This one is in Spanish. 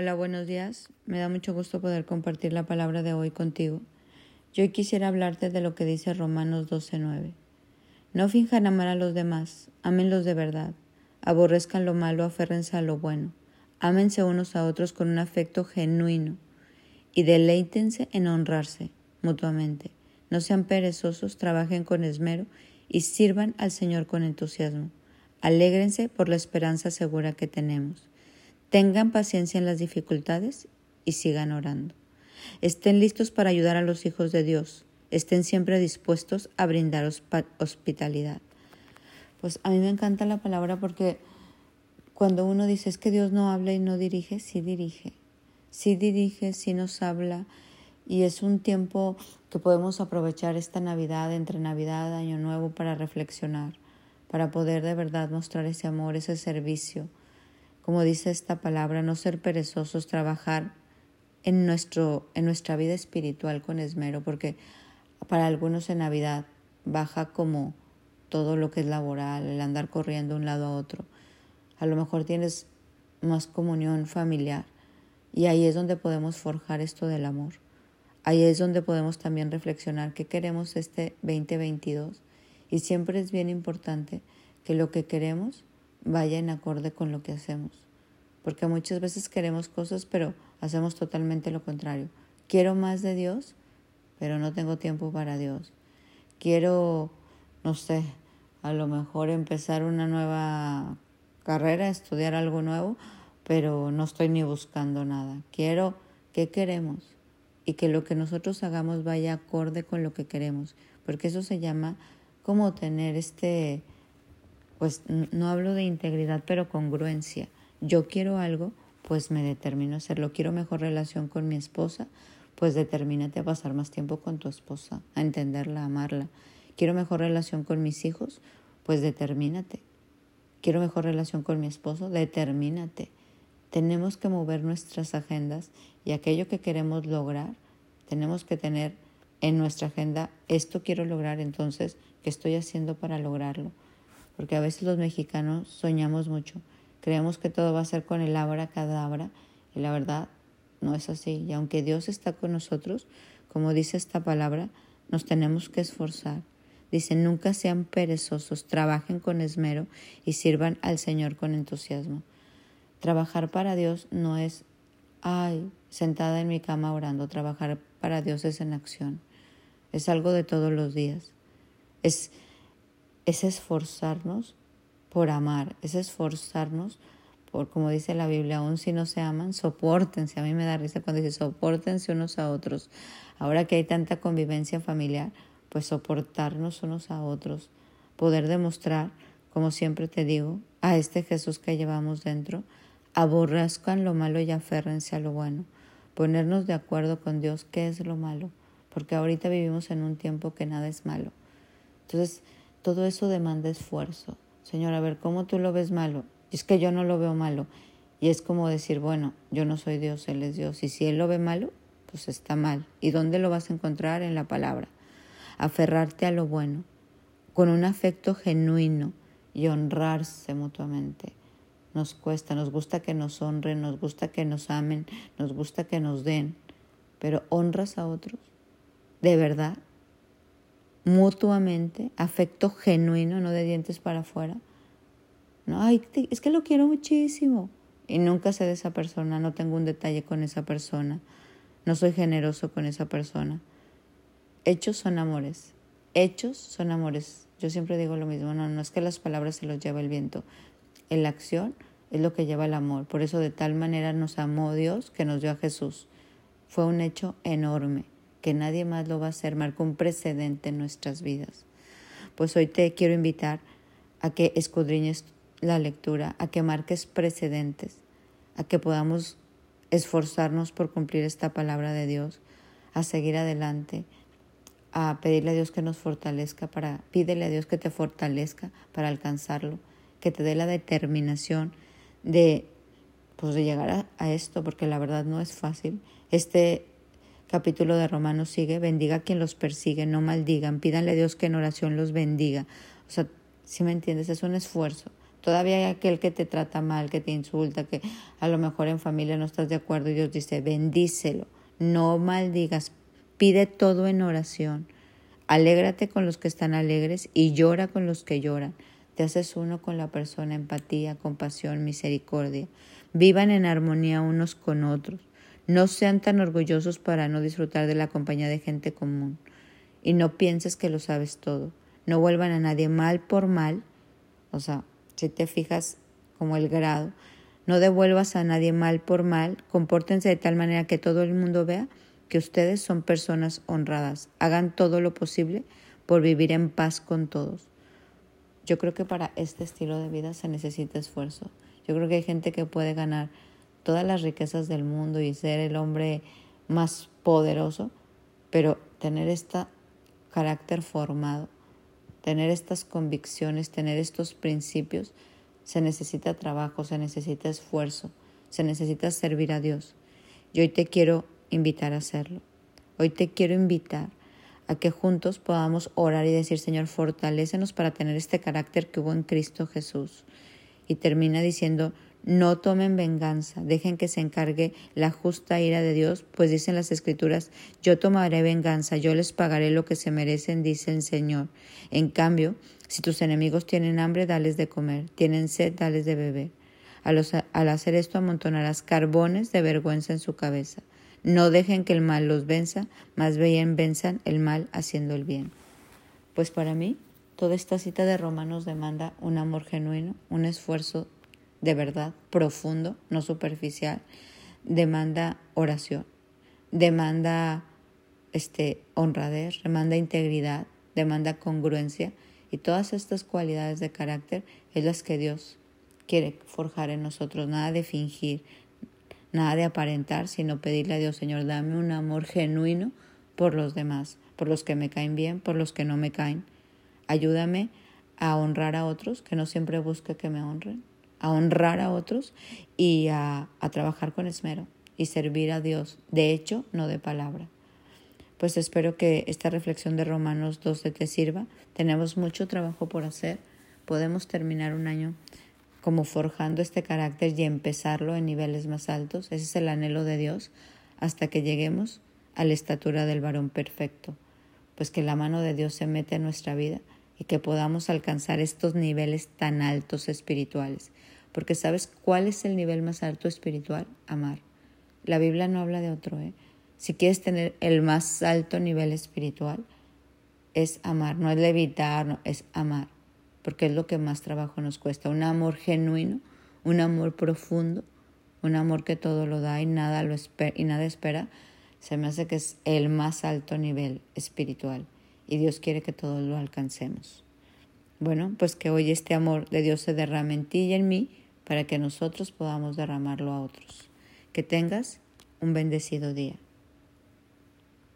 Hola, buenos días. Me da mucho gusto poder compartir la palabra de hoy contigo. Yo quisiera hablarte de lo que dice Romanos 12:9. No finjan amar a los demás, ámenlos de verdad. Aborrezcan lo malo, aférrense a lo bueno. Ámense unos a otros con un afecto genuino y deleítense en honrarse mutuamente. No sean perezosos, trabajen con esmero y sirvan al Señor con entusiasmo. Alégrense por la esperanza segura que tenemos. Tengan paciencia en las dificultades y sigan orando. Estén listos para ayudar a los hijos de Dios. Estén siempre dispuestos a brindar hospitalidad. Pues a mí me encanta la palabra porque cuando uno dice es que Dios no habla y no dirige, sí dirige. Sí dirige, sí nos habla. Y es un tiempo que podemos aprovechar esta Navidad, entre Navidad, Año Nuevo, para reflexionar, para poder de verdad mostrar ese amor, ese servicio como dice esta palabra, no ser perezosos, trabajar en, nuestro, en nuestra vida espiritual con esmero, porque para algunos en Navidad baja como todo lo que es laboral, el andar corriendo de un lado a otro. A lo mejor tienes más comunión familiar y ahí es donde podemos forjar esto del amor. Ahí es donde podemos también reflexionar qué queremos este 2022 y siempre es bien importante que lo que queremos vaya en acorde con lo que hacemos. Porque muchas veces queremos cosas, pero hacemos totalmente lo contrario. Quiero más de Dios, pero no tengo tiempo para Dios. Quiero, no sé, a lo mejor empezar una nueva carrera, estudiar algo nuevo, pero no estoy ni buscando nada. Quiero, ¿qué queremos? Y que lo que nosotros hagamos vaya acorde con lo que queremos, porque eso se llama como tener este pues no hablo de integridad, pero congruencia. Yo quiero algo, pues me determino a hacerlo. Quiero mejor relación con mi esposa, pues determínate a pasar más tiempo con tu esposa, a entenderla, a amarla. Quiero mejor relación con mis hijos, pues determínate. Quiero mejor relación con mi esposo, determínate. Tenemos que mover nuestras agendas y aquello que queremos lograr, tenemos que tener en nuestra agenda, esto quiero lograr, entonces, ¿qué estoy haciendo para lograrlo? Porque a veces los mexicanos soñamos mucho, creemos que todo va a ser con el abra cadabra y la verdad no es así. Y aunque Dios está con nosotros, como dice esta palabra, nos tenemos que esforzar. Dice, nunca sean perezosos, trabajen con esmero y sirvan al Señor con entusiasmo. Trabajar para Dios no es, ay, sentada en mi cama orando, trabajar para Dios es en acción. Es algo de todos los días. Es es esforzarnos por amar, es esforzarnos por, como dice la Biblia, aún si no se aman, soportense. A mí me da risa cuando dice soportense unos a otros. Ahora que hay tanta convivencia familiar, pues soportarnos unos a otros, poder demostrar, como siempre te digo, a este Jesús que llevamos dentro, aborrezcan lo malo y aférrense a lo bueno, ponernos de acuerdo con Dios qué es lo malo, porque ahorita vivimos en un tiempo que nada es malo. Entonces, todo eso demanda esfuerzo. Señor, a ver, ¿cómo tú lo ves malo? Es que yo no lo veo malo. Y es como decir, bueno, yo no soy Dios, Él es Dios. Y si Él lo ve malo, pues está mal. ¿Y dónde lo vas a encontrar? En la palabra. Aferrarte a lo bueno, con un afecto genuino y honrarse mutuamente. Nos cuesta, nos gusta que nos honren, nos gusta que nos amen, nos gusta que nos den, pero honras a otros. De verdad, mutuamente, afecto genuino, no de dientes para afuera. No, ay, es que lo quiero muchísimo. Y nunca sé de esa persona, no tengo un detalle con esa persona, no soy generoso con esa persona. Hechos son amores, hechos son amores. Yo siempre digo lo mismo, no, no es que las palabras se los lleva el viento, la acción es lo que lleva el amor. Por eso de tal manera nos amó Dios que nos dio a Jesús. Fue un hecho enorme que nadie más lo va a hacer, marcó un precedente en nuestras vidas. Pues hoy te quiero invitar a que escudriñes la lectura, a que marques precedentes, a que podamos esforzarnos por cumplir esta palabra de Dios, a seguir adelante, a pedirle a Dios que nos fortalezca para, pídele a Dios que te fortalezca para alcanzarlo, que te dé la determinación de, pues de llegar a, a esto, porque la verdad no es fácil. Este capítulo de Romanos sigue, bendiga a quien los persigue, no maldigan, pídanle a Dios que en oración los bendiga. O sea, si me entiendes, es un esfuerzo. Todavía hay aquel que te trata mal, que te insulta, que a lo mejor en familia no estás de acuerdo y Dios dice, bendícelo, no maldigas, pide todo en oración. Alégrate con los que están alegres y llora con los que lloran. Te haces uno con la persona, empatía, compasión, misericordia. Vivan en armonía unos con otros. No sean tan orgullosos para no disfrutar de la compañía de gente común. Y no pienses que lo sabes todo. No vuelvan a nadie mal por mal. O sea, si te fijas como el grado, no devuelvas a nadie mal por mal. Compórtense de tal manera que todo el mundo vea que ustedes son personas honradas. Hagan todo lo posible por vivir en paz con todos. Yo creo que para este estilo de vida se necesita esfuerzo. Yo creo que hay gente que puede ganar todas las riquezas del mundo y ser el hombre más poderoso, pero tener este carácter formado, tener estas convicciones, tener estos principios, se necesita trabajo, se necesita esfuerzo, se necesita servir a Dios. Y hoy te quiero invitar a hacerlo. Hoy te quiero invitar a que juntos podamos orar y decir, Señor, fortalécenos para tener este carácter que hubo en Cristo Jesús. Y termina diciendo, no tomen venganza, dejen que se encargue la justa ira de Dios, pues dicen las Escrituras, yo tomaré venganza, yo les pagaré lo que se merecen, dice el Señor. En cambio, si tus enemigos tienen hambre, dales de comer, tienen sed, dales de beber. Al, hacer esto amontonarás carbones de vergüenza en su cabeza. No dejen que el mal los venza, más bien venzan el mal haciendo el bien. Pues para mí, toda esta cita de Romanos demanda un amor genuino, un esfuerzo de verdad profundo, no superficial, demanda oración, demanda este, honradez, demanda integridad, demanda congruencia y todas estas cualidades de carácter es las que Dios quiere forjar en nosotros, nada de fingir, nada de aparentar, sino pedirle a Dios, Señor, dame un amor genuino por los demás, por los que me caen bien, por los que no me caen. Ayúdame a honrar a otros, que no siempre busque que me honren, a honrar a otros y a, a trabajar con esmero y servir a Dios, de hecho, no de palabra. Pues espero que esta reflexión de Romanos 12 te sirva. Tenemos mucho trabajo por hacer. Podemos terminar un año como forjando este carácter y empezarlo en niveles más altos. Ese es el anhelo de Dios hasta que lleguemos a la estatura del varón perfecto. Pues que la mano de Dios se mete en nuestra vida y que podamos alcanzar estos niveles tan altos espirituales. Porque ¿sabes cuál es el nivel más alto espiritual? Amar. La Biblia no habla de otro. ¿eh? Si quieres tener el más alto nivel espiritual, es amar, no es levitar, no, es amar porque es lo que más trabajo nos cuesta. Un amor genuino, un amor profundo, un amor que todo lo da y nada, lo espera, y nada espera, se me hace que es el más alto nivel espiritual y Dios quiere que todos lo alcancemos. Bueno, pues que hoy este amor de Dios se derrame en ti y en mí para que nosotros podamos derramarlo a otros. Que tengas un bendecido día.